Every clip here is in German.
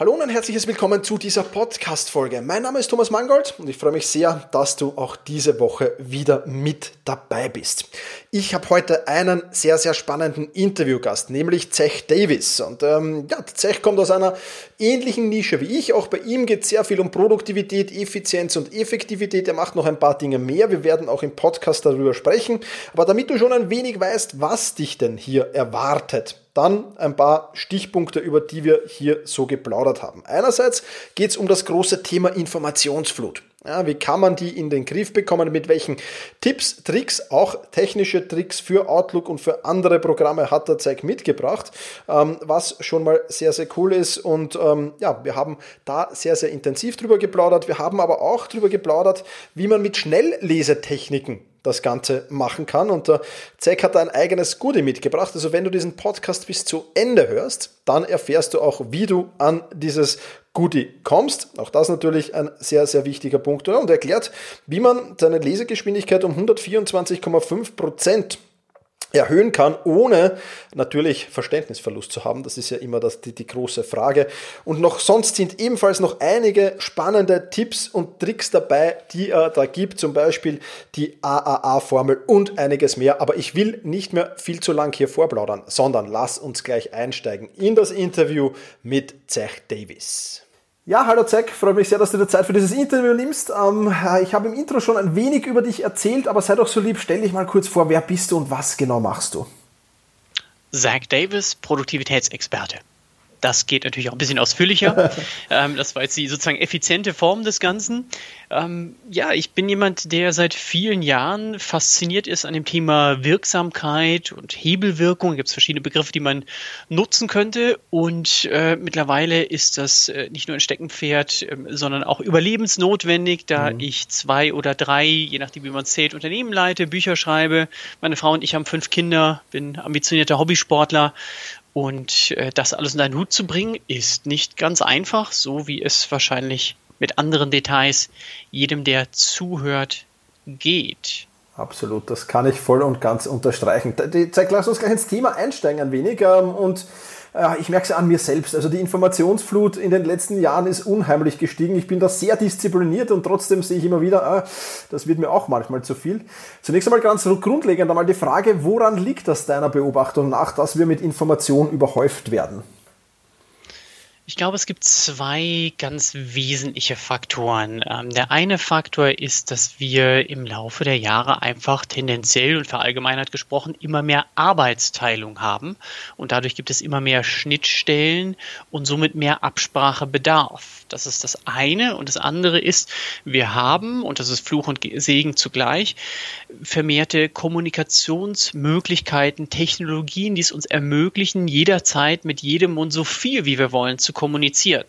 Hallo und ein herzliches Willkommen zu dieser Podcast-Folge. Mein Name ist Thomas Mangold und ich freue mich sehr, dass du auch diese Woche wieder mit dabei bist. Ich habe heute einen sehr, sehr spannenden Interviewgast, nämlich Zech Davis. Und ähm, ja, Zech kommt aus einer ähnlichen Nische wie ich. Auch bei ihm geht es sehr viel um Produktivität, Effizienz und Effektivität. Er macht noch ein paar Dinge mehr. Wir werden auch im Podcast darüber sprechen. Aber damit du schon ein wenig weißt, was dich denn hier erwartet, dann ein paar Stichpunkte, über die wir hier so geplaudert haben. Einerseits geht es um das große Thema Informationsflut. Ja, wie kann man die in den Griff bekommen? Mit welchen Tipps, Tricks, auch technische Tricks für Outlook und für andere Programme hat der Zeig mitgebracht, ähm, was schon mal sehr, sehr cool ist. Und ähm, ja, wir haben da sehr, sehr intensiv drüber geplaudert. Wir haben aber auch drüber geplaudert, wie man mit Schnelllesetechniken das Ganze machen kann. Und der Zack hat ein eigenes Goodie mitgebracht. Also wenn du diesen Podcast bis zu Ende hörst, dann erfährst du auch, wie du an dieses Goodie kommst. Auch das natürlich ein sehr, sehr wichtiger Punkt. Und erklärt, wie man seine Lesegeschwindigkeit um 124,5 Prozent erhöhen kann, ohne natürlich Verständnisverlust zu haben. Das ist ja immer das, die, die große Frage. Und noch sonst sind ebenfalls noch einige spannende Tipps und Tricks dabei, die er da gibt, zum Beispiel die AAA-Formel und einiges mehr. Aber ich will nicht mehr viel zu lang hier vorplaudern, sondern lass uns gleich einsteigen in das Interview mit Zech Davis. Ja, hallo Zack, freue mich sehr, dass du dir Zeit für dieses Interview nimmst. Ähm, ich habe im Intro schon ein wenig über dich erzählt, aber sei doch so lieb, stell dich mal kurz vor, wer bist du und was genau machst du? Zach Davis, Produktivitätsexperte. Das geht natürlich auch ein bisschen ausführlicher. ähm, das war jetzt die sozusagen effiziente Form des Ganzen. Ähm, ja, ich bin jemand, der seit vielen Jahren fasziniert ist an dem Thema Wirksamkeit und Hebelwirkung. Da gibt es verschiedene Begriffe, die man nutzen könnte. Und äh, mittlerweile ist das äh, nicht nur ein Steckenpferd, äh, sondern auch überlebensnotwendig, da mhm. ich zwei oder drei, je nachdem wie man zählt, Unternehmen leite, Bücher schreibe. Meine Frau und ich haben fünf Kinder, bin ambitionierter Hobbysportler und äh, das alles in deinen Hut zu bringen, ist nicht ganz einfach, so wie es wahrscheinlich mit anderen Details jedem, der zuhört, geht. Absolut, das kann ich voll und ganz unterstreichen. Zeig, lass uns gleich ins Thema einsteigen ein wenig ähm, und ich merke es an mir selbst. Also die Informationsflut in den letzten Jahren ist unheimlich gestiegen. Ich bin da sehr diszipliniert und trotzdem sehe ich immer wieder, ah, das wird mir auch manchmal zu viel. Zunächst einmal ganz grundlegend einmal die Frage, woran liegt das deiner Beobachtung nach, dass wir mit Informationen überhäuft werden? Ich glaube, es gibt zwei ganz wesentliche Faktoren. Ähm, der eine Faktor ist, dass wir im Laufe der Jahre einfach tendenziell und verallgemeinert gesprochen immer mehr Arbeitsteilung haben und dadurch gibt es immer mehr Schnittstellen und somit mehr Absprachebedarf. Das ist das eine. Und das andere ist, wir haben, und das ist Fluch und Segen zugleich, vermehrte Kommunikationsmöglichkeiten, Technologien, die es uns ermöglichen, jederzeit mit jedem und so viel, wie wir wollen, zu kommunizieren.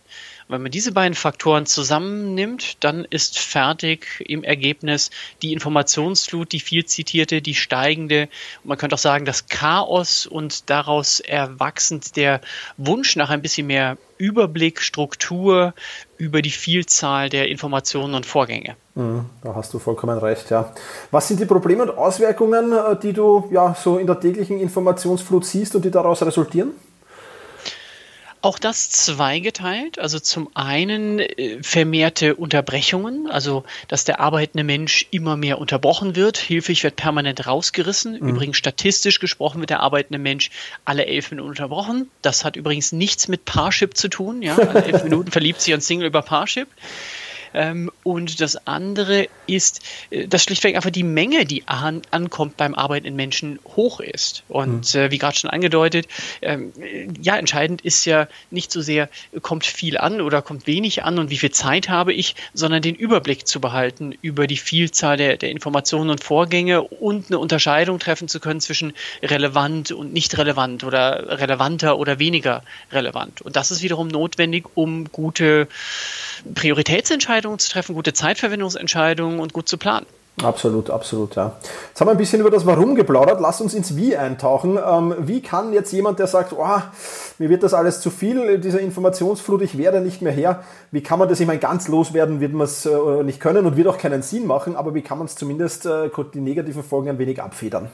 Wenn man diese beiden Faktoren zusammennimmt, dann ist fertig im Ergebnis die Informationsflut, die viel zitierte, die steigende, man könnte auch sagen, das Chaos und daraus erwachsend der Wunsch nach ein bisschen mehr Überblick, Struktur über die Vielzahl der Informationen und Vorgänge. Mhm, da hast du vollkommen recht, ja. Was sind die Probleme und Auswirkungen, äh, die du ja so in der täglichen Informationsflut siehst und die daraus resultieren? Auch das zweigeteilt. Also zum einen äh, vermehrte Unterbrechungen, also dass der arbeitende Mensch immer mehr unterbrochen wird. Hilfig wird permanent rausgerissen. Mhm. Übrigens statistisch gesprochen wird der arbeitende Mensch alle elf Minuten unterbrochen. Das hat übrigens nichts mit Parship zu tun. Ja? Alle elf Minuten verliebt sich ein Single über Parship. Ähm, und das andere ist, äh, dass schlichtweg einfach die Menge, die an, ankommt beim Arbeiten in Menschen, hoch ist. Und mhm. äh, wie gerade schon angedeutet, ähm, ja, entscheidend ist ja nicht so sehr, kommt viel an oder kommt wenig an und wie viel Zeit habe ich, sondern den Überblick zu behalten über die Vielzahl der, der Informationen und Vorgänge und eine Unterscheidung treffen zu können zwischen relevant und nicht relevant oder relevanter oder weniger relevant. Und das ist wiederum notwendig, um gute Prioritätsentscheidungen zu treffen, gute Zeitverwendungsentscheidungen und gut zu planen. Absolut, absolut, ja. Jetzt haben wir ein bisschen über das Warum geplaudert. Lass uns ins Wie eintauchen. Ähm, wie kann jetzt jemand, der sagt, oh, mir wird das alles zu viel, diese Informationsflut, ich werde nicht mehr her, wie kann man das, ich meine, ganz loswerden wird man es äh, nicht können und wird auch keinen Sinn machen, aber wie kann man es zumindest äh, die negativen Folgen ein wenig abfedern?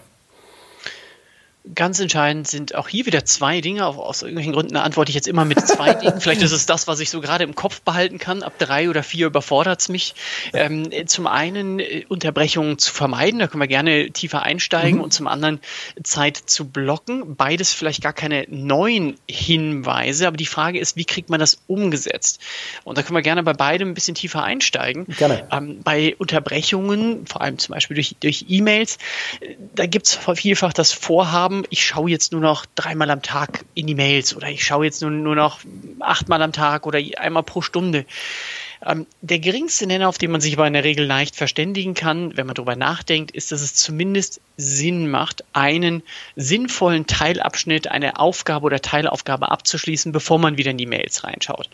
Ganz entscheidend sind auch hier wieder zwei Dinge. Aus irgendwelchen Gründen antworte ich jetzt immer mit zwei Dingen. Vielleicht ist es das, was ich so gerade im Kopf behalten kann. Ab drei oder vier überfordert es mich. Ähm, zum einen äh, Unterbrechungen zu vermeiden, da können wir gerne tiefer einsteigen. Mhm. Und zum anderen Zeit zu blocken. Beides vielleicht gar keine neuen Hinweise, aber die Frage ist, wie kriegt man das umgesetzt? Und da können wir gerne bei beidem ein bisschen tiefer einsteigen. Gerne. Ähm, bei Unterbrechungen, vor allem zum Beispiel durch, durch E-Mails, äh, da gibt es vielfach das Vorhaben, haben, ich schaue jetzt nur noch dreimal am Tag in die Mails oder ich schaue jetzt nur, nur noch achtmal am Tag oder einmal pro Stunde. Ähm, der geringste Nenner, auf den man sich aber in der Regel leicht verständigen kann, wenn man darüber nachdenkt, ist, dass es zumindest Sinn macht, einen sinnvollen Teilabschnitt, eine Aufgabe oder Teilaufgabe abzuschließen, bevor man wieder in die Mails reinschaut.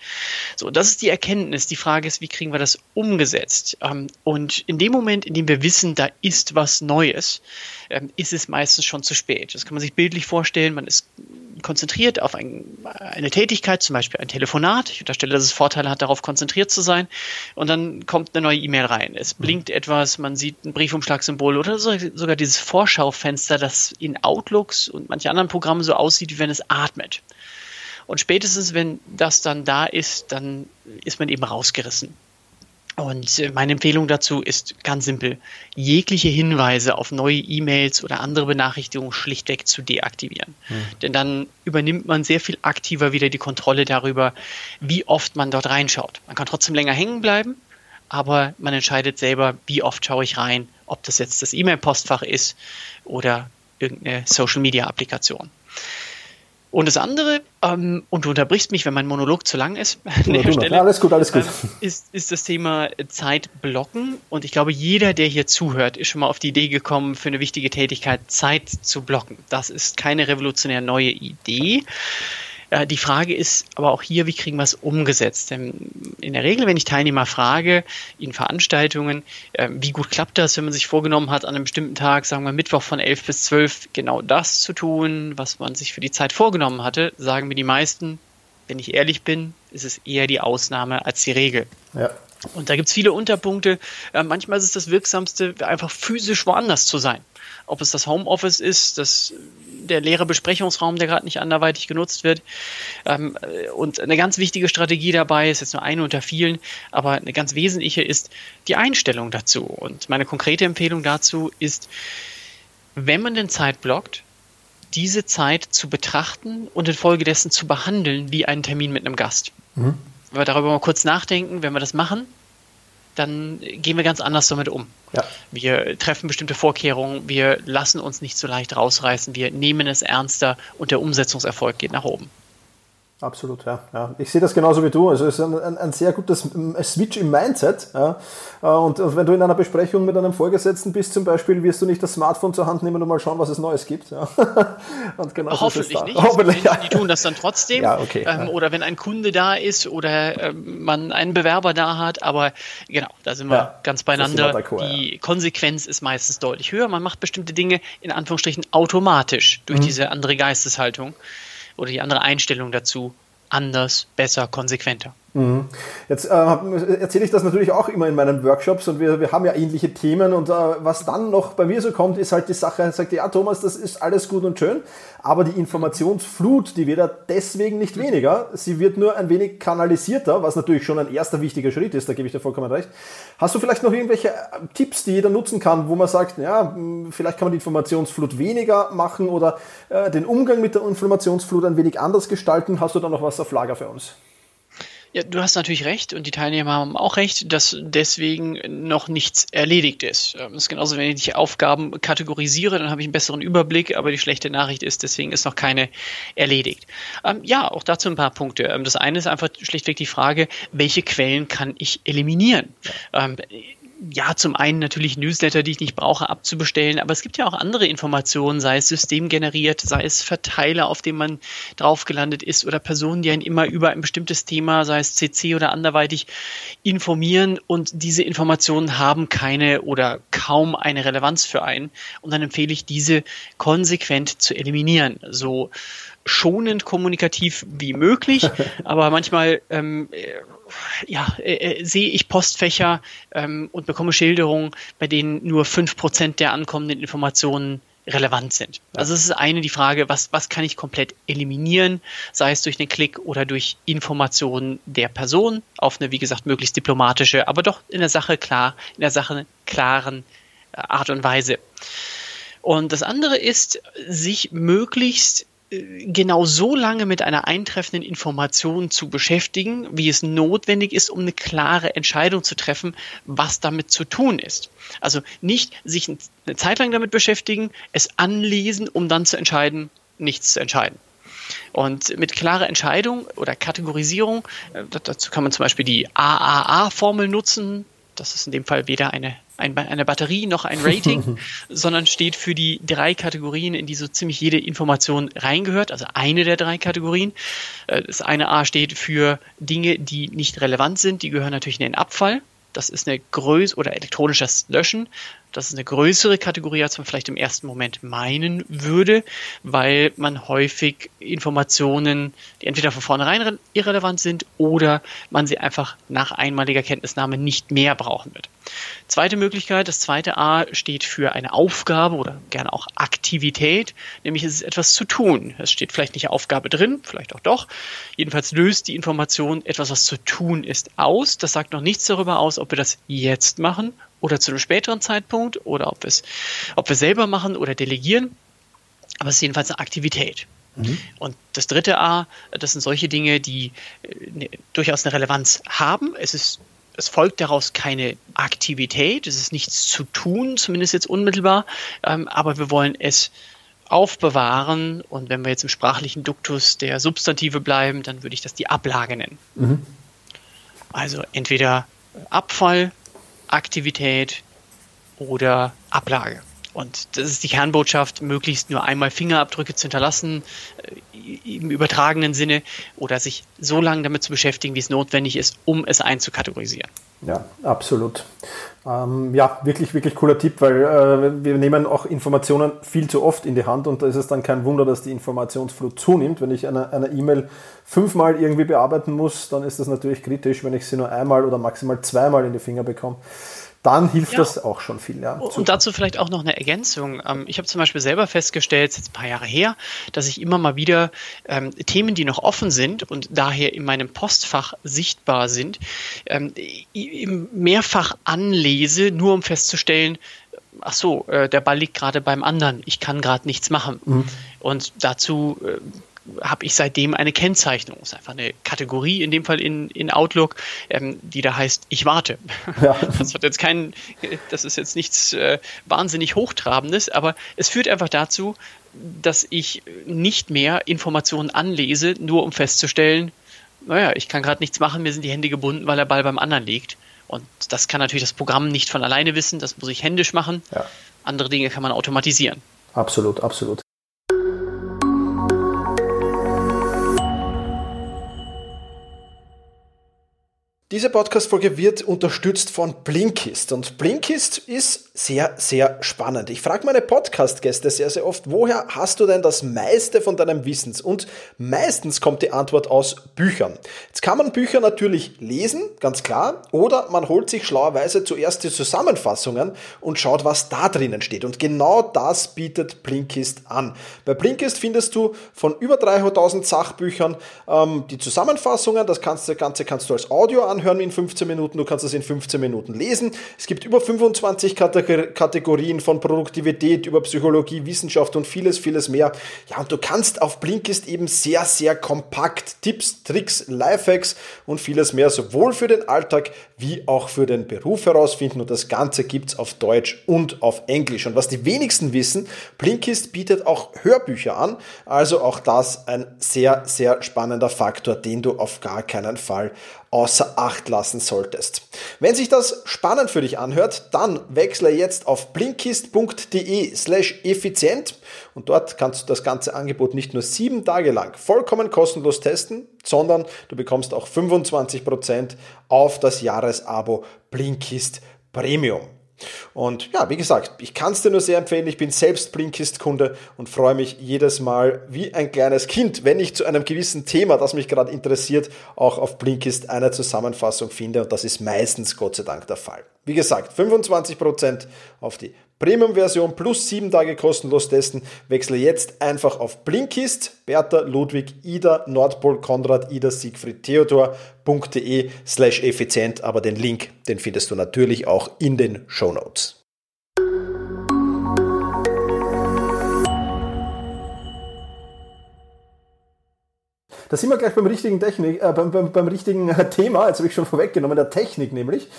So, das ist die Erkenntnis. Die Frage ist, wie kriegen wir das umgesetzt? Ähm, und in dem Moment, in dem wir wissen, da ist was Neues, ähm, ist es meistens schon zu spät. Das kann man sich bildlich vorstellen. Man ist konzentriert auf ein, eine Tätigkeit, zum Beispiel ein Telefonat. Ich unterstelle, dass es Vorteile hat, darauf konzentriert zu sein. Und dann kommt eine neue E-Mail rein. Es mhm. blinkt etwas, man sieht ein Briefumschlagsymbol oder sogar dieses Vorschaufenster, das in Outlooks und manchen anderen Programmen so aussieht, wie wenn es atmet. Und spätestens, wenn das dann da ist, dann ist man eben rausgerissen. Und äh, meine Empfehlung dazu ist ganz simpel, jegliche Hinweise auf neue E-Mails oder andere Benachrichtigungen schlichtweg zu deaktivieren. Mhm. Denn dann übernimmt man sehr viel aktiver wieder die Kontrolle darüber, wie oft man dort reinschaut. Man kann trotzdem länger hängen bleiben, aber man entscheidet selber, wie oft schaue ich rein, ob das jetzt das E-Mail-Postfach ist oder irgendeine Social-Media-Applikation. Und das andere, ähm, und du unterbrichst mich, wenn mein Monolog zu lang ist, an der Stelle, ja, alles gut, alles gut. Ähm, ist, ist das Thema Zeit blocken. Und ich glaube, jeder, der hier zuhört, ist schon mal auf die Idee gekommen, für eine wichtige Tätigkeit Zeit zu blocken. Das ist keine revolutionär neue Idee. Äh, die Frage ist aber auch hier, wie kriegen wir es umgesetzt? Denn in der Regel, wenn ich Teilnehmer frage, in Veranstaltungen, äh, wie gut klappt das, wenn man sich vorgenommen hat, an einem bestimmten Tag, sagen wir Mittwoch von 11 bis 12, genau das zu tun, was man sich für die Zeit vorgenommen hatte, sagen mir die meisten, wenn ich ehrlich bin, ist es eher die Ausnahme als die Regel. Ja. Und da gibt es viele Unterpunkte. Äh, manchmal ist es das Wirksamste, einfach physisch woanders zu sein. Ob es das Homeoffice ist, das der leere Besprechungsraum, der gerade nicht anderweitig genutzt wird. Ähm, und eine ganz wichtige Strategie dabei ist jetzt nur eine unter vielen, aber eine ganz wesentliche ist die Einstellung dazu. Und meine konkrete Empfehlung dazu ist, wenn man denn Zeit blockt, diese Zeit zu betrachten und infolgedessen zu behandeln wie einen Termin mit einem Gast. Mhm. Wenn wir darüber mal kurz nachdenken, wenn wir das machen, dann gehen wir ganz anders damit um. Ja. Wir treffen bestimmte Vorkehrungen, wir lassen uns nicht so leicht rausreißen, wir nehmen es ernster und der Umsetzungserfolg geht nach oben. Absolut, ja. ja. Ich sehe das genauso wie du. Also es ist ein, ein, ein sehr gutes Switch im Mindset. Ja. Äh, und wenn du in einer Besprechung mit einem Vorgesetzten bist zum Beispiel, wirst du nicht das Smartphone zur Hand nehmen und mal schauen, was es Neues gibt. Ja. Und genau Hoffentlich nicht. Hoffentlich, ja. Die tun das dann trotzdem. Ja, okay, ähm, Oder wenn ein Kunde da ist oder ähm, man einen Bewerber da hat. Aber genau, da sind wir ganz beieinander. Die Konsequenz ist meistens deutlich höher. Man macht bestimmte Dinge in Anführungsstrichen automatisch durch mhm. diese andere Geisteshaltung oder die andere Einstellung dazu anders, besser, konsequenter. Mhm. Jetzt äh, erzähle ich das natürlich auch immer in meinen Workshops und wir, wir haben ja ähnliche Themen und äh, was dann noch bei mir so kommt, ist halt die Sache, sagt ja Thomas, das ist alles gut und schön, aber die Informationsflut, die wird ja deswegen nicht weniger, sie wird nur ein wenig kanalisierter, was natürlich schon ein erster wichtiger Schritt ist, da gebe ich dir vollkommen recht. Hast du vielleicht noch irgendwelche äh, Tipps, die jeder nutzen kann, wo man sagt, ja, vielleicht kann man die Informationsflut weniger machen oder äh, den Umgang mit der Informationsflut ein wenig anders gestalten? Hast du da noch was auf Lager für uns? Ja, du hast natürlich recht und die Teilnehmer haben auch recht, dass deswegen noch nichts erledigt ist. Das ähm, ist genauso, wenn ich Aufgaben kategorisiere, dann habe ich einen besseren Überblick, aber die schlechte Nachricht ist, deswegen ist noch keine erledigt. Ähm, ja, auch dazu ein paar Punkte. Ähm, das eine ist einfach schlichtweg die Frage, welche Quellen kann ich eliminieren? Ähm, ja, zum einen natürlich Newsletter, die ich nicht brauche, abzubestellen, aber es gibt ja auch andere Informationen, sei es systemgeneriert, sei es Verteiler, auf dem man drauf gelandet ist oder Personen, die einen immer über ein bestimmtes Thema, sei es CC oder anderweitig, informieren und diese Informationen haben keine oder kaum eine Relevanz für einen und dann empfehle ich diese konsequent zu eliminieren. So schonend kommunikativ wie möglich, aber manchmal ähm, ja, äh, äh, sehe ich Postfächer ähm, und bekomme Schilderungen, bei denen nur fünf Prozent der ankommenden Informationen relevant sind. Also es ist eine die Frage, was, was kann ich komplett eliminieren, sei es durch einen Klick oder durch Informationen der Person auf eine, wie gesagt, möglichst diplomatische, aber doch in der Sache klar, in der Sache klaren äh, Art und Weise. Und das andere ist, sich möglichst genau so lange mit einer eintreffenden Information zu beschäftigen, wie es notwendig ist, um eine klare Entscheidung zu treffen, was damit zu tun ist. Also nicht sich eine Zeit lang damit beschäftigen, es anlesen, um dann zu entscheiden, nichts zu entscheiden. Und mit klarer Entscheidung oder Kategorisierung, äh, dazu kann man zum Beispiel die AAA-Formel nutzen. Das ist in dem Fall weder eine ein, eine Batterie noch ein Rating, sondern steht für die drei Kategorien, in die so ziemlich jede Information reingehört, also eine der drei Kategorien. Äh, das eine A steht für Dinge, die nicht relevant sind, die gehören natürlich in den Abfall. Das ist eine Größe oder elektronisches Löschen. Das ist eine größere Kategorie, als man vielleicht im ersten Moment meinen würde, weil man häufig Informationen, die entweder von vornherein irrelevant sind oder man sie einfach nach einmaliger Kenntnisnahme nicht mehr brauchen wird. Zweite Möglichkeit, das zweite A steht für eine Aufgabe oder gerne auch Aktivität, nämlich es ist etwas zu tun. Es steht vielleicht nicht Aufgabe drin, vielleicht auch doch. Jedenfalls löst die Information etwas, was zu tun ist, aus. Das sagt noch nichts darüber aus, ob wir das jetzt machen oder zu einem späteren Zeitpunkt oder ob, es, ob wir selber machen oder delegieren. Aber es ist jedenfalls eine Aktivität. Mhm. Und das dritte A, das sind solche Dinge, die äh, ne, durchaus eine Relevanz haben. Es ist es folgt daraus keine Aktivität, es ist nichts zu tun, zumindest jetzt unmittelbar, ähm, aber wir wollen es aufbewahren und wenn wir jetzt im sprachlichen Duktus der Substantive bleiben, dann würde ich das die Ablage nennen. Mhm. Also entweder Abfall Aktivität oder Ablage. Und das ist die Kernbotschaft, möglichst nur einmal Fingerabdrücke zu hinterlassen, äh, im übertragenen Sinne, oder sich so lange damit zu beschäftigen, wie es notwendig ist, um es einzukategorisieren. Ja, absolut. Ähm, ja, wirklich, wirklich cooler Tipp, weil äh, wir nehmen auch Informationen viel zu oft in die Hand und da ist es dann kein Wunder, dass die Informationsflut zunimmt. Wenn ich eine E-Mail fünfmal irgendwie bearbeiten muss, dann ist das natürlich kritisch, wenn ich sie nur einmal oder maximal zweimal in die Finger bekomme dann hilft ja. das auch schon viel. Ja. Und dazu vielleicht auch noch eine Ergänzung. Ähm, ich habe zum Beispiel selber festgestellt, jetzt ein paar Jahre her, dass ich immer mal wieder ähm, Themen, die noch offen sind und daher in meinem Postfach sichtbar sind, ähm, mehrfach anlese, nur um festzustellen, ach so, äh, der Ball liegt gerade beim anderen, ich kann gerade nichts machen. Mhm. Und dazu äh, habe ich seitdem eine Kennzeichnung. Das ist einfach eine Kategorie, in dem Fall in, in Outlook, ähm, die da heißt, ich warte. Ja. Das hat jetzt keinen, das ist jetzt nichts äh, wahnsinnig Hochtrabendes, aber es führt einfach dazu, dass ich nicht mehr Informationen anlese, nur um festzustellen, naja, ich kann gerade nichts machen, mir sind die Hände gebunden, weil der Ball beim anderen liegt. Und das kann natürlich das Programm nicht von alleine wissen, das muss ich händisch machen. Ja. Andere Dinge kann man automatisieren. Absolut, absolut. Diese Podcast-Folge wird unterstützt von Blinkist. Und Blinkist ist sehr, sehr spannend. Ich frage meine Podcast-Gäste sehr, sehr oft, woher hast du denn das meiste von deinem Wissens? Und meistens kommt die Antwort aus Büchern. Jetzt kann man Bücher natürlich lesen, ganz klar, oder man holt sich schlauerweise zuerst die Zusammenfassungen und schaut, was da drinnen steht. Und genau das bietet Blinkist an. Bei Blinkist findest du von über 300.000 Sachbüchern ähm, die Zusammenfassungen. Das Ganze kannst du als Audio anhören in 15 Minuten, du kannst es in 15 Minuten lesen. Es gibt über 25 Kategorien von Produktivität über Psychologie, Wissenschaft und vieles, vieles mehr. Ja, und du kannst auf Blinkist eben sehr, sehr kompakt Tipps, Tricks, Lifehacks und vieles mehr sowohl für den Alltag wie auch für den Beruf herausfinden. Und das Ganze gibt es auf Deutsch und auf Englisch. Und was die wenigsten wissen, Blinkist bietet auch Hörbücher an. Also auch das ein sehr, sehr spannender Faktor, den du auf gar keinen Fall außer Acht lassen solltest. Wenn sich das spannend für dich anhört, dann wechsle jetzt auf blinkist.de slash effizient und dort kannst du das ganze Angebot nicht nur sieben Tage lang vollkommen kostenlos testen, sondern du bekommst auch 25% auf das Jahresabo Blinkist Premium. Und ja, wie gesagt, ich kann es dir nur sehr empfehlen. Ich bin selbst Blinkist-Kunde und freue mich jedes Mal wie ein kleines Kind, wenn ich zu einem gewissen Thema, das mich gerade interessiert, auch auf Blinkist eine Zusammenfassung finde. Und das ist meistens Gott sei Dank der Fall. Wie gesagt, 25% auf die Premium-Version plus 7 Tage kostenlos testen. Wechsle jetzt einfach auf Blinkist, Bertha, Ludwig, Ida, Nordpol, Konrad, Ida, Siegfried, Theodor.de slash effizient. Aber den Link, den findest du natürlich auch in den Show Notes. Da sind wir gleich beim richtigen Technik, äh, beim, beim, beim richtigen Thema, jetzt habe ich schon vorweggenommen, der Technik nämlich.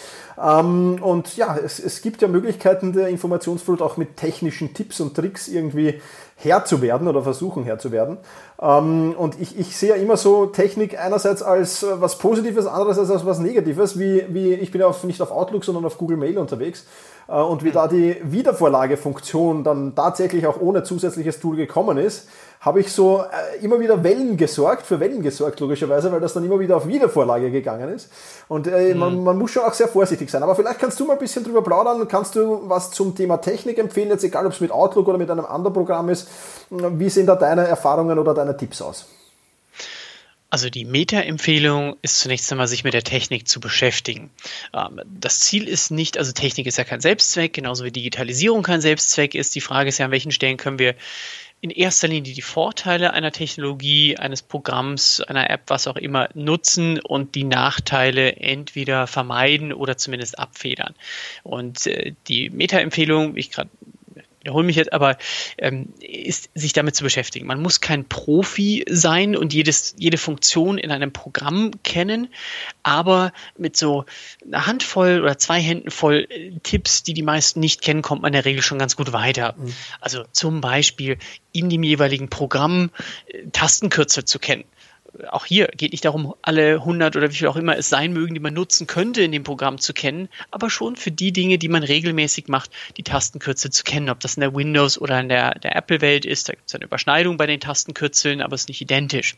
Ähm, und ja, es, es gibt ja Möglichkeiten der Informationsflut auch mit technischen Tipps und Tricks irgendwie Herr zu werden oder versuchen Herr zu werden. Ähm, und ich, ich sehe ja immer so Technik einerseits als äh, was Positives, andererseits als was Negatives, wie, wie ich bin ja auf, nicht auf Outlook, sondern auf Google Mail unterwegs. Äh, und wie da die Wiedervorlagefunktion dann tatsächlich auch ohne zusätzliches Tool gekommen ist, habe ich so äh, immer wieder Wellen gesorgt, für Wellen gesorgt logischerweise, weil das dann immer wieder auf Wiedervorlage gegangen ist. Und äh, mhm. man, man, muss schon auch sehr vorsichtig sein. Aber vielleicht kannst du mal ein bisschen drüber plaudern, kannst du was zum Thema Technik empfehlen, jetzt egal ob es mit Outlook oder mit einem anderen Programm ist. Wie sehen da deine Erfahrungen oder deine Tipps aus? Also die Meta-Empfehlung ist zunächst einmal, sich mit der Technik zu beschäftigen. Ähm, das Ziel ist nicht, also Technik ist ja kein Selbstzweck, genauso wie Digitalisierung kein Selbstzweck ist. Die Frage ist ja, an welchen Stellen können wir in erster Linie die Vorteile einer Technologie, eines Programms, einer App, was auch immer, nutzen und die Nachteile entweder vermeiden oder zumindest abfedern. Und äh, die Meta-Empfehlung, wie ich gerade wiederhole mich jetzt, aber ähm, ist sich damit zu beschäftigen. Man muss kein Profi sein und jedes, jede Funktion in einem Programm kennen, aber mit so einer Handvoll oder zwei Händen voll äh, Tipps, die die meisten nicht kennen, kommt man in der Regel schon ganz gut weiter. Mhm. Also zum Beispiel in dem jeweiligen Programm äh, Tastenkürzel zu kennen auch hier geht nicht darum, alle 100 oder wie viel auch immer es sein mögen, die man nutzen könnte in dem Programm zu kennen, aber schon für die Dinge, die man regelmäßig macht, die Tastenkürzel zu kennen. Ob das in der Windows- oder in der, der Apple-Welt ist, da gibt es eine Überschneidung bei den Tastenkürzeln, aber es ist nicht identisch.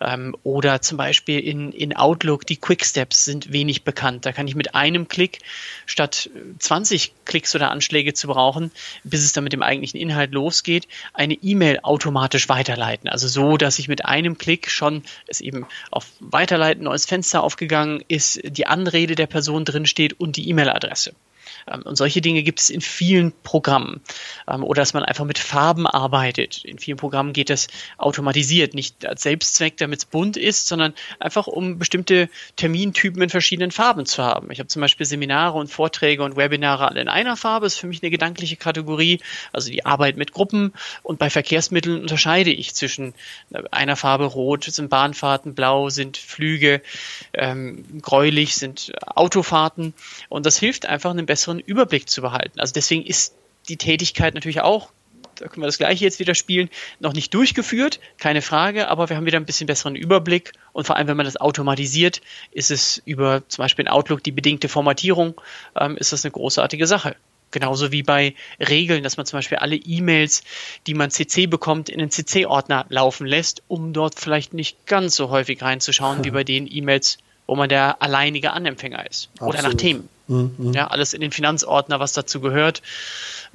Ähm, oder zum Beispiel in, in Outlook, die Quicksteps sind wenig bekannt. Da kann ich mit einem Klick statt 20 Klicks oder Anschläge zu brauchen, bis es dann mit dem eigentlichen Inhalt losgeht, eine E-Mail automatisch weiterleiten. Also so, dass ich mit einem Klick schon es eben auf Weiterleiten, neues Fenster aufgegangen ist, die Anrede der Person drin steht und die E-Mail-Adresse. Ähm, und solche Dinge gibt es in vielen Programmen. Ähm, oder dass man einfach mit Farben arbeitet. In vielen Programmen geht das automatisiert, nicht als Selbstzweck, damit es bunt ist, sondern einfach um bestimmte Termintypen in verschiedenen Farben zu haben. Ich habe zum Beispiel Seminare und Vorträge und Webinare alle in einer Farbe, das ist für mich eine gedankliche Kategorie, also die Arbeit mit Gruppen. Und bei Verkehrsmitteln unterscheide ich zwischen äh, einer Farbe rot sind Bahnfahrten, blau sind Flüge, ähm, gräulich sind Autofahrten. Und das hilft einfach, einen besseren besseren Überblick zu behalten. Also deswegen ist die Tätigkeit natürlich auch, da können wir das gleiche jetzt wieder spielen, noch nicht durchgeführt, keine Frage, aber wir haben wieder ein bisschen besseren Überblick und vor allem, wenn man das automatisiert, ist es über zum Beispiel in Outlook die bedingte Formatierung, ähm, ist das eine großartige Sache. Genauso wie bei Regeln, dass man zum Beispiel alle E-Mails, die man CC bekommt, in den CC-Ordner laufen lässt, um dort vielleicht nicht ganz so häufig reinzuschauen wie bei den E-Mails, wo man der alleinige Anempfänger ist. Absolut. Oder nach Themen. Mhm. Ja, alles in den Finanzordner, was dazu gehört.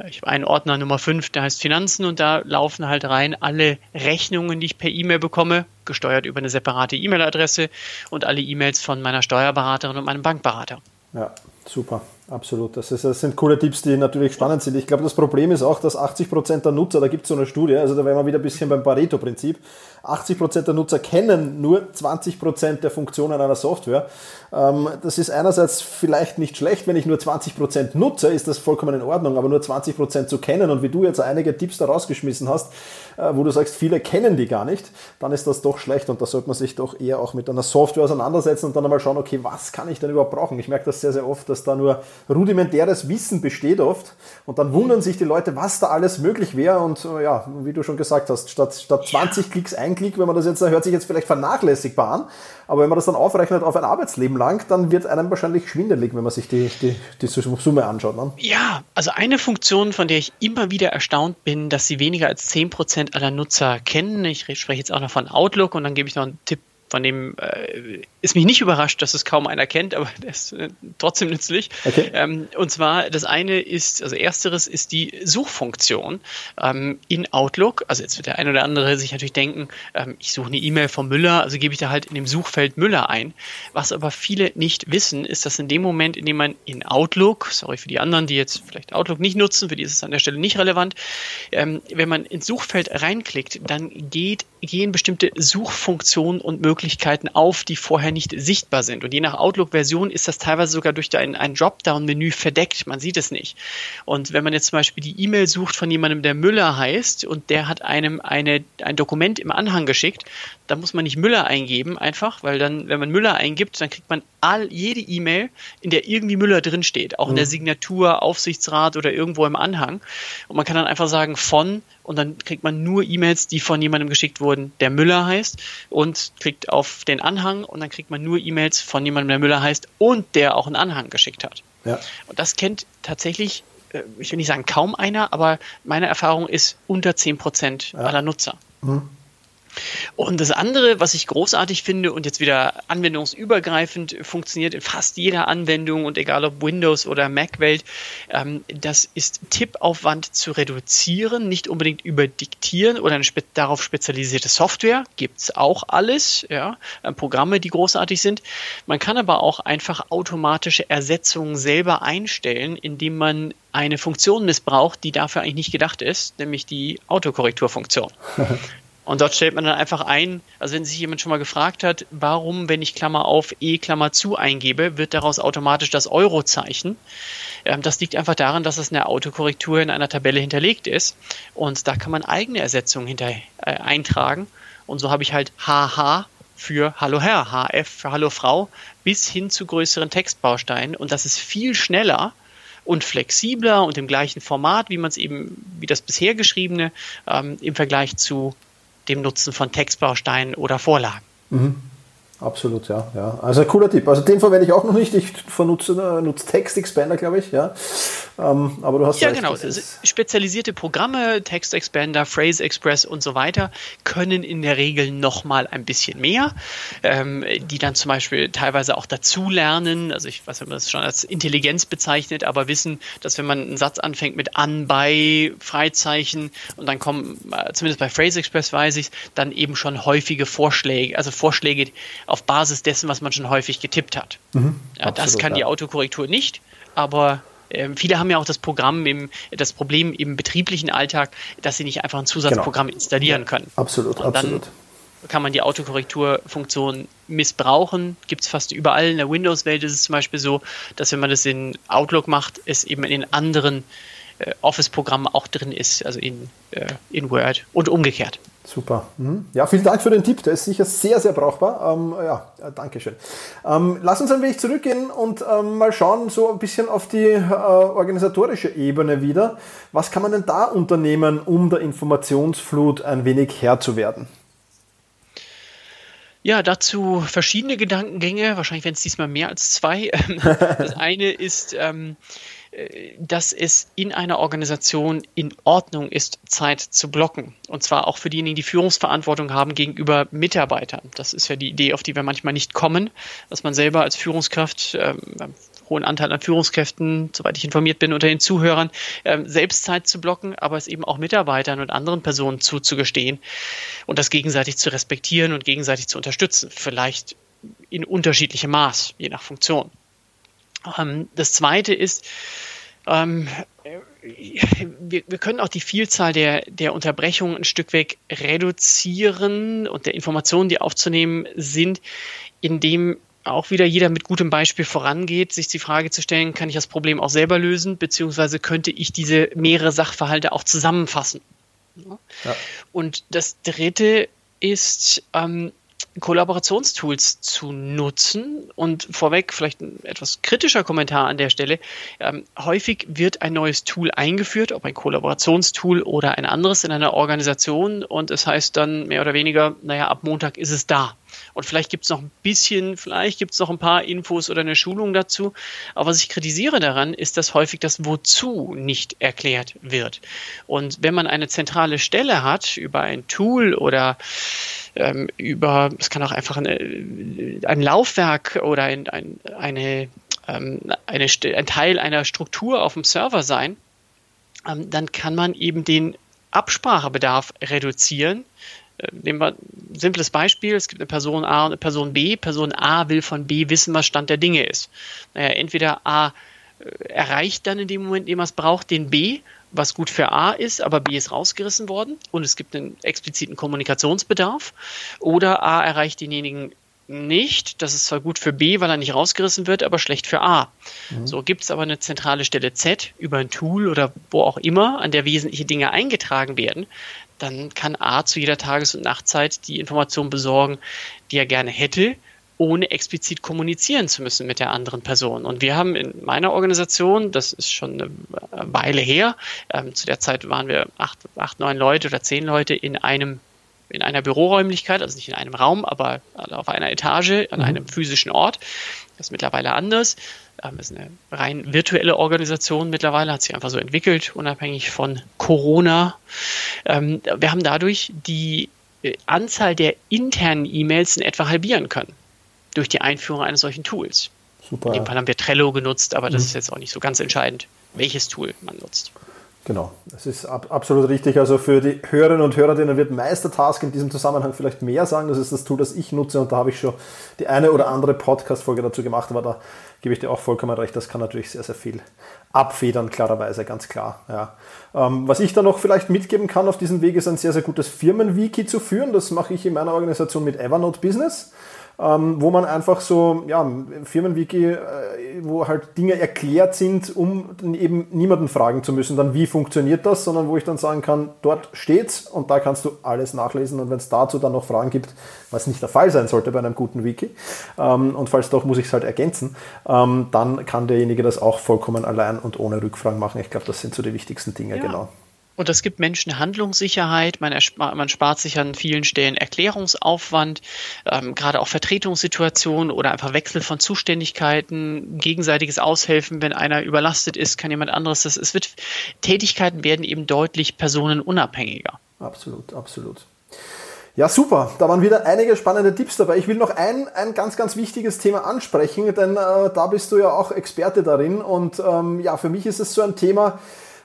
Ich habe einen Ordner Nummer 5, der heißt Finanzen und da laufen halt rein alle Rechnungen, die ich per E-Mail bekomme, gesteuert über eine separate E-Mail-Adresse und alle E-Mails von meiner Steuerberaterin und meinem Bankberater. Ja, super. Absolut. Das, ist, das, sind coole Tipps, die natürlich spannend sind. Ich glaube, das Problem ist auch, dass 80 Prozent der Nutzer, da gibt es so eine Studie, also da wären wir wieder ein bisschen beim Pareto-Prinzip, 80 Prozent der Nutzer kennen nur 20 Prozent der Funktionen einer Software. Ähm, das ist einerseits vielleicht nicht schlecht, wenn ich nur 20 Prozent nutze, ist das vollkommen in Ordnung, aber nur 20 Prozent zu kennen und wie du jetzt einige Tipps da rausgeschmissen hast, äh, wo du sagst, viele kennen die gar nicht, dann ist das doch schlecht und da sollte man sich doch eher auch mit einer Software auseinandersetzen und dann einmal schauen, okay, was kann ich denn überhaupt brauchen? Ich merke das sehr, sehr oft, dass da nur rudimentäres Wissen besteht oft. Und dann wundern sich die Leute, was da alles möglich wäre. Und äh, ja, wie du schon gesagt hast, statt, statt 20 Klicks ein Klick, wenn man das jetzt, hört sich jetzt vielleicht vernachlässigbar an. Aber wenn man das dann aufrechnet auf ein Arbeitsleben lang, dann wird einem wahrscheinlich schwindelig, wenn man sich die, die, die Summe anschaut. Ne? Ja, also eine Funktion, von der ich immer wieder erstaunt bin, dass sie weniger als 10% aller Nutzer kennen. Ich spreche jetzt auch noch von Outlook und dann gebe ich noch einen Tipp von dem äh, ist mich nicht überrascht, dass es kaum einer kennt, aber der ist äh, trotzdem nützlich. Okay. Ähm, und zwar das eine ist, also ersteres ist die Suchfunktion ähm, in Outlook. Also jetzt wird der ein oder andere sich natürlich denken, ähm, ich suche eine E-Mail von Müller, also gebe ich da halt in dem Suchfeld Müller ein. Was aber viele nicht wissen, ist, dass in dem Moment, in dem man in Outlook, sorry für die anderen, die jetzt vielleicht Outlook nicht nutzen, für die ist es an der Stelle nicht relevant, ähm, wenn man ins Suchfeld reinklickt, dann geht, gehen bestimmte Suchfunktionen und Möglichkeiten auf, die vorher nicht sichtbar sind. Und je nach Outlook-Version ist das teilweise sogar durch ein, ein Dropdown-Menü verdeckt. Man sieht es nicht. Und wenn man jetzt zum Beispiel die E-Mail sucht von jemandem, der Müller heißt und der hat einem eine, ein Dokument im Anhang geschickt, dann muss man nicht Müller eingeben einfach, weil dann, wenn man Müller eingibt, dann kriegt man all, jede E-Mail, in der irgendwie Müller drinsteht, auch mhm. in der mhm. Signatur, Aufsichtsrat oder irgendwo im Anhang. Und man kann dann einfach sagen von und dann kriegt man nur E-Mails, die von jemandem geschickt wurden, der Müller heißt und klickt auf den Anhang und dann kriegt man nur E-Mails von jemandem, der Müller heißt und der auch einen Anhang geschickt hat. Ja. Und das kennt tatsächlich, äh, ich will nicht sagen kaum einer, aber meine Erfahrung ist unter 10 Prozent ja. aller Nutzer. Mhm. Und das andere, was ich großartig finde und jetzt wieder anwendungsübergreifend funktioniert in fast jeder Anwendung und egal ob Windows oder Mac-Welt, ähm, das ist Tippaufwand zu reduzieren, nicht unbedingt über Diktieren oder eine spe darauf spezialisierte Software, gibt es auch alles, ja, äh, Programme, die großartig sind. Man kann aber auch einfach automatische Ersetzungen selber einstellen, indem man eine Funktion missbraucht, die dafür eigentlich nicht gedacht ist, nämlich die Autokorrekturfunktion. Und dort stellt man dann einfach ein, also wenn sich jemand schon mal gefragt hat, warum, wenn ich Klammer auf E Klammer zu eingebe, wird daraus automatisch das Eurozeichen. Ähm, das liegt einfach daran, dass es eine Autokorrektur in einer Tabelle hinterlegt ist. Und da kann man eigene Ersetzungen hinter äh, eintragen. Und so habe ich halt HH für Hallo Herr, HF für Hallo Frau, bis hin zu größeren Textbausteinen. Und das ist viel schneller und flexibler und im gleichen Format, wie man es eben, wie das bisher geschriebene, ähm, im Vergleich zu dem Nutzen von Textbausteinen oder Vorlagen. Mhm. Absolut, ja, ja. Also ein cooler Tipp. Also den verwende ich auch noch nicht. Ich nutze, äh, nutze Text Expander, glaube ich, ja. Ähm, aber du hast ja recht, genau. Spezialisierte Programme, Text Expander, Phrase Express und so weiter können in der Regel noch mal ein bisschen mehr, ähm, die dann zum Beispiel teilweise auch dazulernen. Also ich weiß, wenn man das schon als Intelligenz bezeichnet, aber wissen, dass wenn man einen Satz anfängt mit an, bei, Freizeichen und dann kommen, äh, zumindest bei Phrase Express weiß ich, dann eben schon häufige Vorschläge, also Vorschläge auf Basis dessen, was man schon häufig getippt hat. Mhm, ja, absolut, das kann ja. die Autokorrektur nicht, aber ähm, viele haben ja auch das Programm im, das Problem im betrieblichen Alltag, dass sie nicht einfach ein Zusatzprogramm genau. installieren können. Absolut, Und absolut. kann man die Autokorrekturfunktion missbrauchen. Gibt es fast überall. In der Windows-Welt ist es zum Beispiel so, dass wenn man das in Outlook macht, es eben in den anderen äh, Office-Programmen auch drin ist, also in, äh, in Word und umgekehrt. Super. Mhm. Ja, vielen Dank für den Tipp. Der ist sicher sehr, sehr brauchbar. Ähm, ja, äh, danke schön. Ähm, lass uns ein wenig zurückgehen und ähm, mal schauen, so ein bisschen auf die äh, organisatorische Ebene wieder. Was kann man denn da unternehmen, um der Informationsflut ein wenig Herr zu werden? Ja, dazu verschiedene Gedankengänge. Wahrscheinlich werden es diesmal mehr als zwei. das eine ist, ähm, dass es in einer Organisation in Ordnung ist, Zeit zu blocken. Und zwar auch für diejenigen, die Führungsverantwortung haben gegenüber Mitarbeitern. Das ist ja die Idee, auf die wir manchmal nicht kommen, dass man selber als Führungskraft, ähm, hohen Anteil an Führungskräften, soweit ich informiert bin, unter den Zuhörern, ähm, selbst Zeit zu blocken, aber es eben auch Mitarbeitern und anderen Personen zuzugestehen und das gegenseitig zu respektieren und gegenseitig zu unterstützen. Vielleicht in unterschiedlichem Maß, je nach Funktion. Ähm, das Zweite ist, ähm, wir, wir, können auch die Vielzahl der, der Unterbrechungen ein Stück weg reduzieren und der Informationen, die aufzunehmen sind, indem auch wieder jeder mit gutem Beispiel vorangeht, sich die Frage zu stellen, kann ich das Problem auch selber lösen, beziehungsweise könnte ich diese mehrere Sachverhalte auch zusammenfassen. Ja. Und das Dritte ist, ähm, Kollaborationstools zu nutzen. Und vorweg vielleicht ein etwas kritischer Kommentar an der Stelle. Ähm, häufig wird ein neues Tool eingeführt, ob ein Kollaborationstool oder ein anderes in einer Organisation. Und es heißt dann mehr oder weniger, naja, ab Montag ist es da. Und vielleicht gibt es noch ein bisschen, vielleicht gibt es noch ein paar Infos oder eine Schulung dazu. Aber was ich kritisiere daran, ist, dass häufig das Wozu nicht erklärt wird. Und wenn man eine zentrale Stelle hat über ein Tool oder ähm, über, es kann auch einfach eine, ein Laufwerk oder ein, ein, eine, ähm, eine, ein Teil einer Struktur auf dem Server sein, ähm, dann kann man eben den Absprachebedarf reduzieren. Äh, nehmen wir ein simples Beispiel. Es gibt eine Person A und eine Person B. Person A will von B wissen, was Stand der Dinge ist. Naja, entweder A äh, erreicht dann in dem Moment, in dem er es braucht, den B was gut für A ist, aber B ist rausgerissen worden und es gibt einen expliziten Kommunikationsbedarf. Oder A erreicht denjenigen nicht. Das ist zwar gut für B, weil er nicht rausgerissen wird, aber schlecht für A. Mhm. So gibt es aber eine zentrale Stelle Z über ein Tool oder wo auch immer, an der wesentliche Dinge eingetragen werden. Dann kann A zu jeder Tages- und Nachtzeit die Information besorgen, die er gerne hätte ohne explizit kommunizieren zu müssen mit der anderen Person. Und wir haben in meiner Organisation, das ist schon eine Weile her, ähm, zu der Zeit waren wir acht, acht, neun Leute oder zehn Leute in einem in einer Büroräumlichkeit, also nicht in einem Raum, aber auf einer Etage, an mhm. einem physischen Ort. Das ist mittlerweile anders. Ähm, das ist eine rein virtuelle Organisation mittlerweile, hat sich einfach so entwickelt, unabhängig von Corona. Ähm, wir haben dadurch die äh, Anzahl der internen E-Mails in etwa halbieren können durch die Einführung eines solchen Tools. Super. In dem Fall haben wir Trello genutzt, aber das mhm. ist jetzt auch nicht so ganz entscheidend, welches Tool man nutzt. Genau, das ist ab, absolut richtig. Also für die Hörerinnen und Hörer, denen wird Meistertask in diesem Zusammenhang vielleicht mehr sagen. Das ist das Tool, das ich nutze und da habe ich schon die eine oder andere Podcast-Folge dazu gemacht, aber da gebe ich dir auch vollkommen recht. Das kann natürlich sehr, sehr viel abfedern, klarerweise, ganz klar. Ja. Ähm, was ich da noch vielleicht mitgeben kann auf diesem Weg, ist ein sehr, sehr gutes Firmenwiki zu führen. Das mache ich in meiner Organisation mit Evernote Business ähm, wo man einfach so, ja, Firmenwiki, äh, wo halt Dinge erklärt sind, um eben niemanden fragen zu müssen, dann wie funktioniert das, sondern wo ich dann sagen kann, dort steht's und da kannst du alles nachlesen und wenn es dazu dann noch Fragen gibt, was nicht der Fall sein sollte bei einem guten Wiki, ähm, und falls doch, muss ich es halt ergänzen, ähm, dann kann derjenige das auch vollkommen allein und ohne Rückfragen machen. Ich glaube, das sind so die wichtigsten Dinge, ja. genau. Und das gibt Menschen Handlungssicherheit, man, man spart sich an vielen Stellen Erklärungsaufwand, ähm, gerade auch Vertretungssituationen oder einfach Wechsel von Zuständigkeiten, gegenseitiges Aushelfen, wenn einer überlastet ist, kann jemand anderes das. Es wird Tätigkeiten werden eben deutlich personenunabhängiger. Absolut, absolut. Ja, super. Da waren wieder einige spannende Tipps dabei. Ich will noch ein, ein ganz, ganz wichtiges Thema ansprechen, denn äh, da bist du ja auch Experte darin. Und ähm, ja, für mich ist es so ein Thema,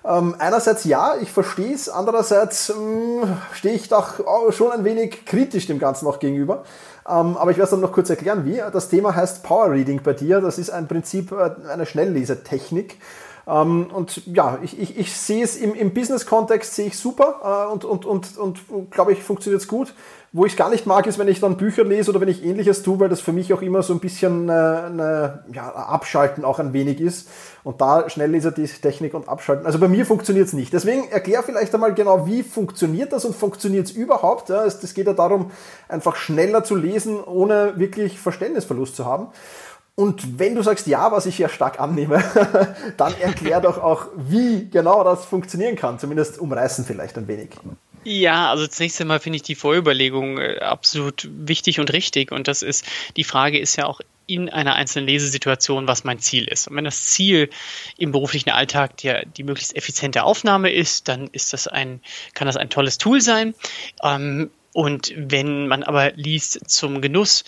ähm, einerseits ja, ich verstehe es, andererseits ähm, stehe ich doch schon ein wenig kritisch dem Ganzen noch gegenüber. Ähm, aber ich werde es dann noch kurz erklären, wie. Das Thema heißt Power Reading bei dir. Das ist ein Prinzip äh, eine Schnelllesetechnik. Ähm, und ja, ich, ich, ich sehe es im, im Business-Kontext sehe ich super äh, und, und, und, und glaube ich, funktioniert es gut. Wo ich es gar nicht mag, ist, wenn ich dann Bücher lese oder wenn ich ähnliches tue, weil das für mich auch immer so ein bisschen äh, eine, ja, Abschalten auch ein wenig ist. Und da Schnellleser die Technik und Abschalten. Also bei mir funktioniert es nicht. Deswegen erklär vielleicht einmal genau, wie funktioniert das und funktioniert es überhaupt. Es geht ja darum, einfach schneller zu lesen, ohne wirklich Verständnisverlust zu haben. Und wenn du sagst ja, was ich ja stark annehme, dann erklär doch auch, wie genau das funktionieren kann. Zumindest umreißen vielleicht ein wenig. Ja, also zunächst einmal finde ich die Vorüberlegung äh, absolut wichtig und richtig. Und das ist, die Frage ist ja auch in einer einzelnen Lesesituation, was mein Ziel ist. Und wenn das Ziel im beruflichen Alltag der, die möglichst effiziente Aufnahme ist, dann ist das ein, kann das ein tolles Tool sein. Ähm, und wenn man aber liest zum Genuss,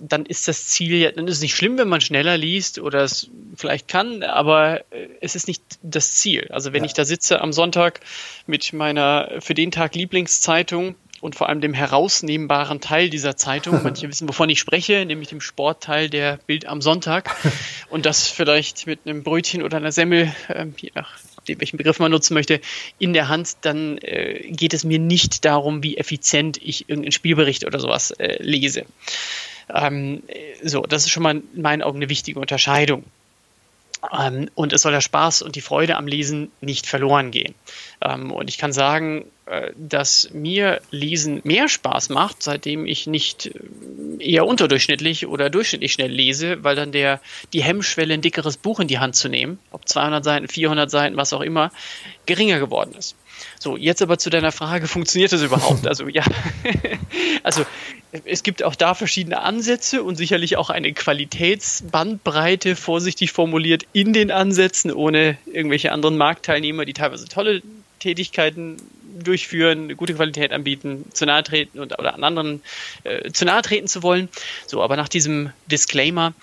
dann ist das Ziel, dann ist es nicht schlimm, wenn man schneller liest oder es vielleicht kann, aber äh, es ist nicht das Ziel. Also wenn ja. ich da sitze am Sonntag mit meiner für den Tag Lieblingszeitung und vor allem dem herausnehmbaren Teil dieser Zeitung, manche wissen, wovon ich spreche, nämlich dem Sportteil der Bild am Sonntag und das vielleicht mit einem Brötchen oder einer Semmel, äh, je nach welchen Begriff man nutzen möchte, in der Hand, dann äh, geht es mir nicht darum, wie effizient ich irgendeinen Spielbericht oder sowas äh, lese. Ähm, so, das ist schon mal in meinen Augen eine wichtige Unterscheidung. Ähm, und es soll der Spaß und die Freude am Lesen nicht verloren gehen. Ähm, und ich kann sagen, äh, dass mir Lesen mehr Spaß macht, seitdem ich nicht äh, eher unterdurchschnittlich oder durchschnittlich schnell lese, weil dann der, die Hemmschwelle, ein dickeres Buch in die Hand zu nehmen, ob 200 Seiten, 400 Seiten, was auch immer, geringer geworden ist. So, jetzt aber zu deiner Frage, funktioniert das überhaupt? Also ja, also es gibt auch da verschiedene Ansätze und sicherlich auch eine Qualitätsbandbreite, vorsichtig formuliert, in den Ansätzen, ohne irgendwelche anderen Marktteilnehmer, die teilweise tolle Tätigkeiten durchführen, gute Qualität anbieten, zu nahe treten und, oder an anderen äh, zu nahe treten zu wollen. So, aber nach diesem Disclaimer,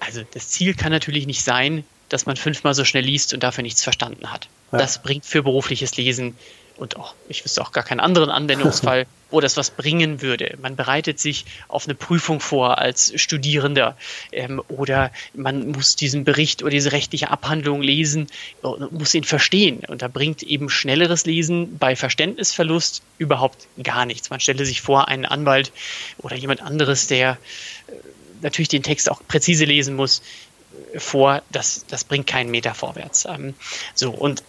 also das Ziel kann natürlich nicht sein, dass man fünfmal so schnell liest und dafür nichts verstanden hat. Ja. Das bringt für berufliches Lesen und auch, ich wüsste auch gar keinen anderen Anwendungsfall, wo das was bringen würde. Man bereitet sich auf eine Prüfung vor als Studierender ähm, oder man muss diesen Bericht oder diese rechtliche Abhandlung lesen und muss ihn verstehen. Und da bringt eben schnelleres Lesen bei Verständnisverlust überhaupt gar nichts. Man stelle sich vor, einen Anwalt oder jemand anderes, der äh, natürlich den Text auch präzise lesen muss, vor, das, das bringt keinen Meter vorwärts. Ähm, so, und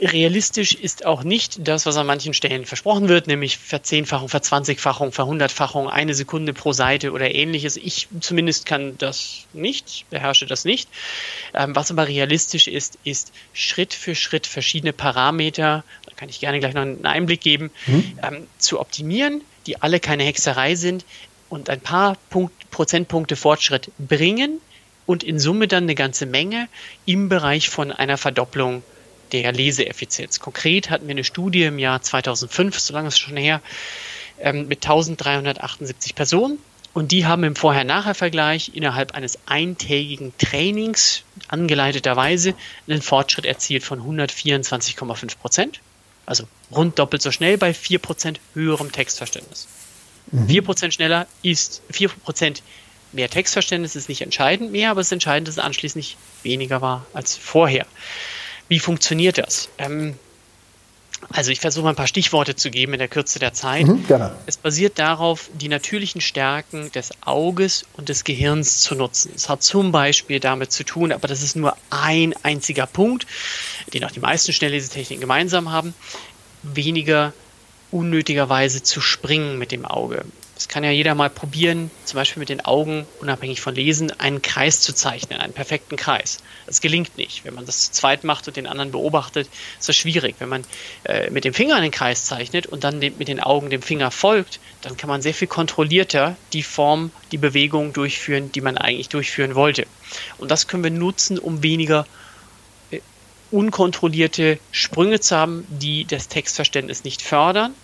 realistisch ist auch nicht das, was an manchen Stellen versprochen wird, nämlich Verzehnfachung, Verzwanzigfachung, Verhundertfachung, eine Sekunde pro Seite oder ähnliches. Ich zumindest kann das nicht, beherrsche das nicht. Ähm, was aber realistisch ist, ist Schritt für Schritt verschiedene Parameter, da kann ich gerne gleich noch einen Einblick geben, mhm. ähm, zu optimieren, die alle keine Hexerei sind und ein paar Punkt, Prozentpunkte Fortschritt bringen, und in Summe dann eine ganze Menge im Bereich von einer Verdopplung der Leseeffizienz. Konkret hatten wir eine Studie im Jahr 2005, so lange ist es schon her, ähm, mit 1378 Personen. Und die haben im Vorher-Nachher-Vergleich innerhalb eines eintägigen Trainings angeleiteterweise einen Fortschritt erzielt von 124,5 Prozent. Also rund doppelt so schnell bei 4 Prozent höherem Textverständnis. Mhm. 4 Prozent schneller ist 4 Prozent mehr Textverständnis ist nicht entscheidend mehr, aber es ist entscheidend, dass es anschließend nicht weniger war als vorher. Wie funktioniert das? Ähm, also ich versuche mal ein paar Stichworte zu geben in der Kürze der Zeit. Mhm, es basiert darauf, die natürlichen Stärken des Auges und des Gehirns zu nutzen. Es hat zum Beispiel damit zu tun, aber das ist nur ein einziger Punkt, den auch die meisten Schnelllesetechniken gemeinsam haben, weniger unnötigerweise zu springen mit dem Auge. Das kann ja jeder mal probieren, zum Beispiel mit den Augen, unabhängig von Lesen, einen Kreis zu zeichnen, einen perfekten Kreis. Das gelingt nicht. Wenn man das zu zweit macht und den anderen beobachtet, ist das schwierig. Wenn man äh, mit dem Finger einen Kreis zeichnet und dann mit den Augen dem Finger folgt, dann kann man sehr viel kontrollierter die Form, die Bewegung durchführen, die man eigentlich durchführen wollte. Und das können wir nutzen, um weniger äh, unkontrollierte Sprünge zu haben, die das Textverständnis nicht fördern,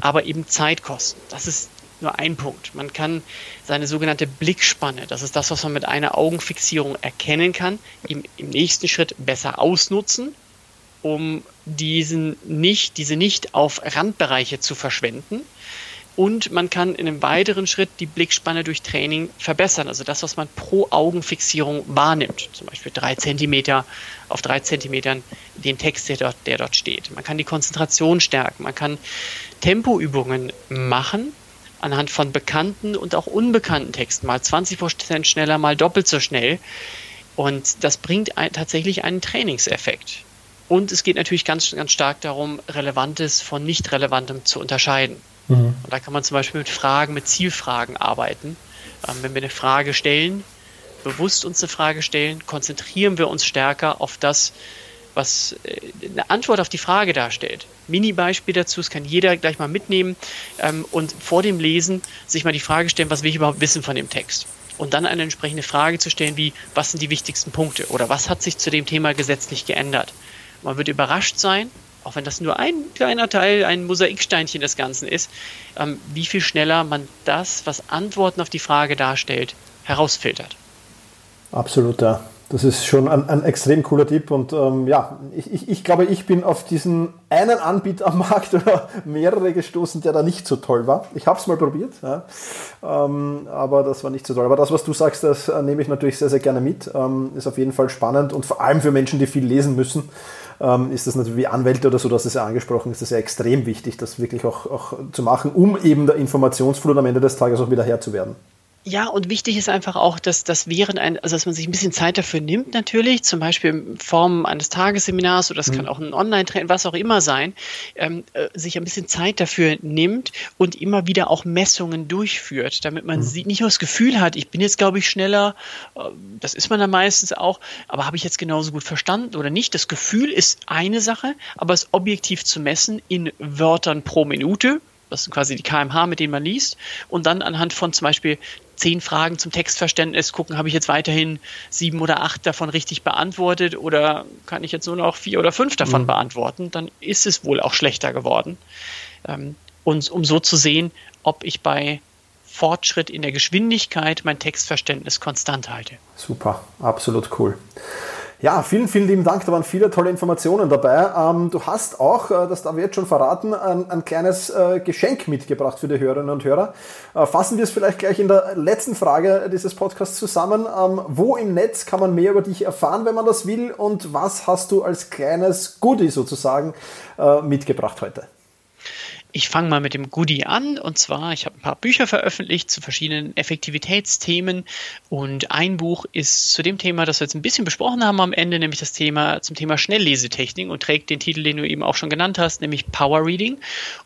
aber eben Zeit kosten. Das ist nur ein Punkt. Man kann seine sogenannte Blickspanne, das ist das, was man mit einer Augenfixierung erkennen kann, im, im nächsten Schritt besser ausnutzen, um diesen nicht, diese nicht auf Randbereiche zu verschwenden. Und man kann in einem weiteren Schritt die Blickspanne durch Training verbessern. Also das, was man pro Augenfixierung wahrnimmt. Zum Beispiel drei Zentimeter auf drei Zentimetern den Text, der dort, der dort steht. Man kann die Konzentration stärken. Man kann Tempoübungen machen, anhand von bekannten und auch unbekannten Texten, mal 20 Prozent schneller, mal doppelt so schnell. Und das bringt ein, tatsächlich einen Trainingseffekt. Und es geht natürlich ganz, ganz stark darum, Relevantes von nicht Relevantem zu unterscheiden. Mhm. Und da kann man zum Beispiel mit Fragen, mit Zielfragen arbeiten. Ähm, wenn wir eine Frage stellen, bewusst uns eine Frage stellen, konzentrieren wir uns stärker auf das, was äh, eine Antwort auf die Frage darstellt. Mini-Beispiel dazu, das kann jeder gleich mal mitnehmen ähm, und vor dem Lesen sich mal die Frage stellen, was will ich überhaupt wissen von dem Text? Und dann eine entsprechende Frage zu stellen, wie, was sind die wichtigsten Punkte oder was hat sich zu dem Thema gesetzlich geändert? Man wird überrascht sein, auch wenn das nur ein kleiner Teil, ein Mosaiksteinchen des Ganzen ist, ähm, wie viel schneller man das, was Antworten auf die Frage darstellt, herausfiltert. Absolut, ja. Das ist schon ein, ein extrem cooler Tipp und ähm, ja, ich, ich, ich, glaube, ich bin auf diesen einen Anbieter am Markt oder mehrere gestoßen, der da nicht so toll war. Ich habe es mal probiert, ja, ähm, aber das war nicht so toll. Aber das, was du sagst, das äh, nehme ich natürlich sehr, sehr gerne mit. Ähm, ist auf jeden Fall spannend und vor allem für Menschen, die viel lesen müssen, ähm, ist das natürlich wie Anwälte oder so, dass es ja angesprochen ist, das ja extrem wichtig, das wirklich auch, auch zu machen, um eben der Informationsflut am Ende des Tages auch wieder Herr zu werden. Ja, und wichtig ist einfach auch, dass das während ein, also dass man sich ein bisschen Zeit dafür nimmt, natürlich, zum Beispiel in Form eines Tagesseminars oder das mhm. kann auch ein Online-Training, was auch immer sein, ähm, äh, sich ein bisschen Zeit dafür nimmt und immer wieder auch Messungen durchführt, damit man mhm. nicht nur das Gefühl hat, ich bin jetzt, glaube ich, schneller, äh, das ist man dann meistens auch, aber habe ich jetzt genauso gut verstanden oder nicht? Das Gefühl ist eine Sache, aber es objektiv zu messen in Wörtern pro Minute, das sind quasi die kmh, mit denen man liest, und dann anhand von zum Beispiel zehn Fragen zum Textverständnis gucken, habe ich jetzt weiterhin sieben oder acht davon richtig beantwortet oder kann ich jetzt nur noch vier oder fünf davon mhm. beantworten, dann ist es wohl auch schlechter geworden. Ähm, und um so zu sehen, ob ich bei Fortschritt in der Geschwindigkeit mein Textverständnis konstant halte. Super, absolut cool. Ja, vielen, vielen lieben Dank. Da waren viele tolle Informationen dabei. Ähm, du hast auch, äh, das darf ich jetzt schon verraten, ein, ein kleines äh, Geschenk mitgebracht für die Hörerinnen und Hörer. Äh, fassen wir es vielleicht gleich in der letzten Frage dieses Podcasts zusammen. Ähm, wo im Netz kann man mehr über dich erfahren, wenn man das will? Und was hast du als kleines Goodie sozusagen äh, mitgebracht heute? Ich fange mal mit dem Goodie an und zwar, ich habe ein paar Bücher veröffentlicht zu verschiedenen Effektivitätsthemen und ein Buch ist zu dem Thema, das wir jetzt ein bisschen besprochen haben am Ende, nämlich das Thema zum Thema Schnelllesetechnik und trägt den Titel, den du eben auch schon genannt hast, nämlich Power Reading.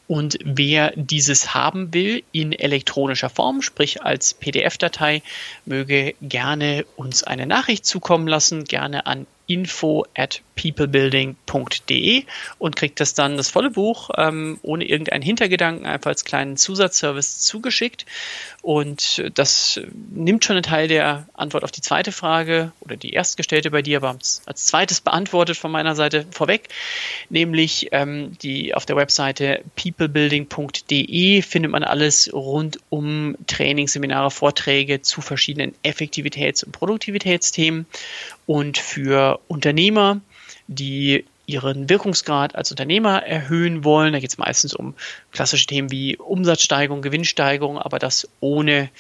Und wer dieses haben will in elektronischer Form, sprich als PDF-Datei, möge gerne uns eine Nachricht zukommen lassen, gerne an info at peoplebuilding.de und kriegt das dann das volle Buch ähm, ohne irgendeinen Hintergedanken einfach als kleinen Zusatzservice zugeschickt. Und das nimmt schon einen Teil der Antwort auf die zweite Frage oder die erstgestellte bei dir, aber als zweites beantwortet von meiner Seite vorweg, nämlich ähm, die auf der Webseite peoplebuilding.de findet man alles rund um Trainingsseminare, Vorträge zu verschiedenen Effektivitäts- und Produktivitätsthemen und für Unternehmer, die ihren Wirkungsgrad als Unternehmer erhöhen wollen. Da geht es meistens um klassische Themen wie Umsatzsteigerung, Gewinnsteigerung, aber das ohne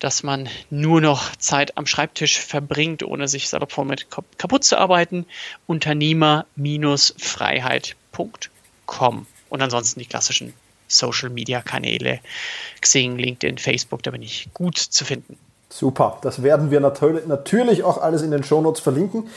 dass man nur noch Zeit am Schreibtisch verbringt, ohne sich salopp mit kaputt zu arbeiten. Unternehmer-freiheit.com. Und ansonsten die klassischen Social Media Kanäle, Xing, LinkedIn, Facebook, da bin ich gut zu finden. Super, das werden wir natürlich auch alles in den Shownotes verlinken.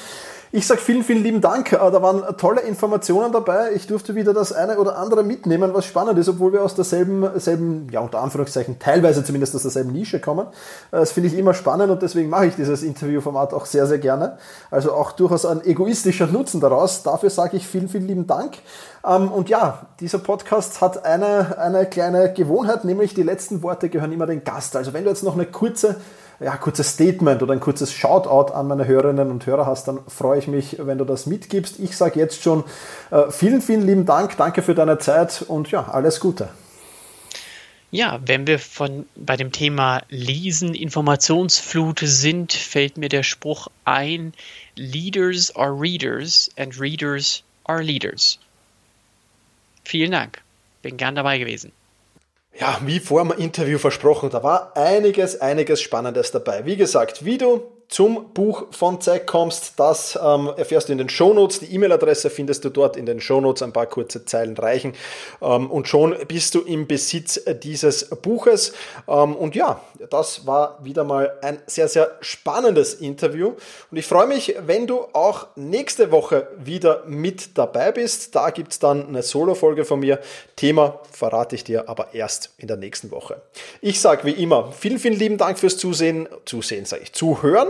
Ich sage vielen, vielen lieben Dank. Äh, da waren tolle Informationen dabei. Ich durfte wieder das eine oder andere mitnehmen, was spannend ist, obwohl wir aus derselben, selben, ja unter Anführungszeichen, teilweise zumindest aus derselben Nische kommen. Äh, das finde ich immer spannend und deswegen mache ich dieses Interviewformat auch sehr, sehr gerne. Also auch durchaus ein egoistischer Nutzen daraus. Dafür sage ich vielen, vielen lieben Dank. Ähm, und ja, dieser Podcast hat eine, eine kleine Gewohnheit, nämlich die letzten Worte gehören immer den Gast. Also wenn du jetzt noch eine kurze ja, kurzes Statement oder ein kurzes Shoutout an meine Hörerinnen und Hörer hast, dann freue ich mich, wenn du das mitgibst. Ich sage jetzt schon äh, vielen, vielen lieben Dank, danke für deine Zeit und ja, alles Gute. Ja, wenn wir von bei dem Thema Lesen, Informationsflut sind, fällt mir der Spruch ein: Leaders are readers and readers are leaders. Vielen Dank. Bin gern dabei gewesen. Ja, wie vor dem Interview versprochen, da war einiges, einiges Spannendes dabei. Wie gesagt, wie du zum Buch von Zack kommst, das ähm, erfährst du in den Shownotes. Die E-Mail-Adresse findest du dort in den Shownotes, ein paar kurze Zeilen reichen. Ähm, und schon bist du im Besitz dieses Buches. Ähm, und ja, das war wieder mal ein sehr, sehr spannendes Interview. Und ich freue mich, wenn du auch nächste Woche wieder mit dabei bist. Da gibt es dann eine Solo-Folge von mir. Thema verrate ich dir aber erst in der nächsten Woche. Ich sage wie immer, vielen, vielen lieben Dank fürs Zusehen. Zusehen sage ich, zuhören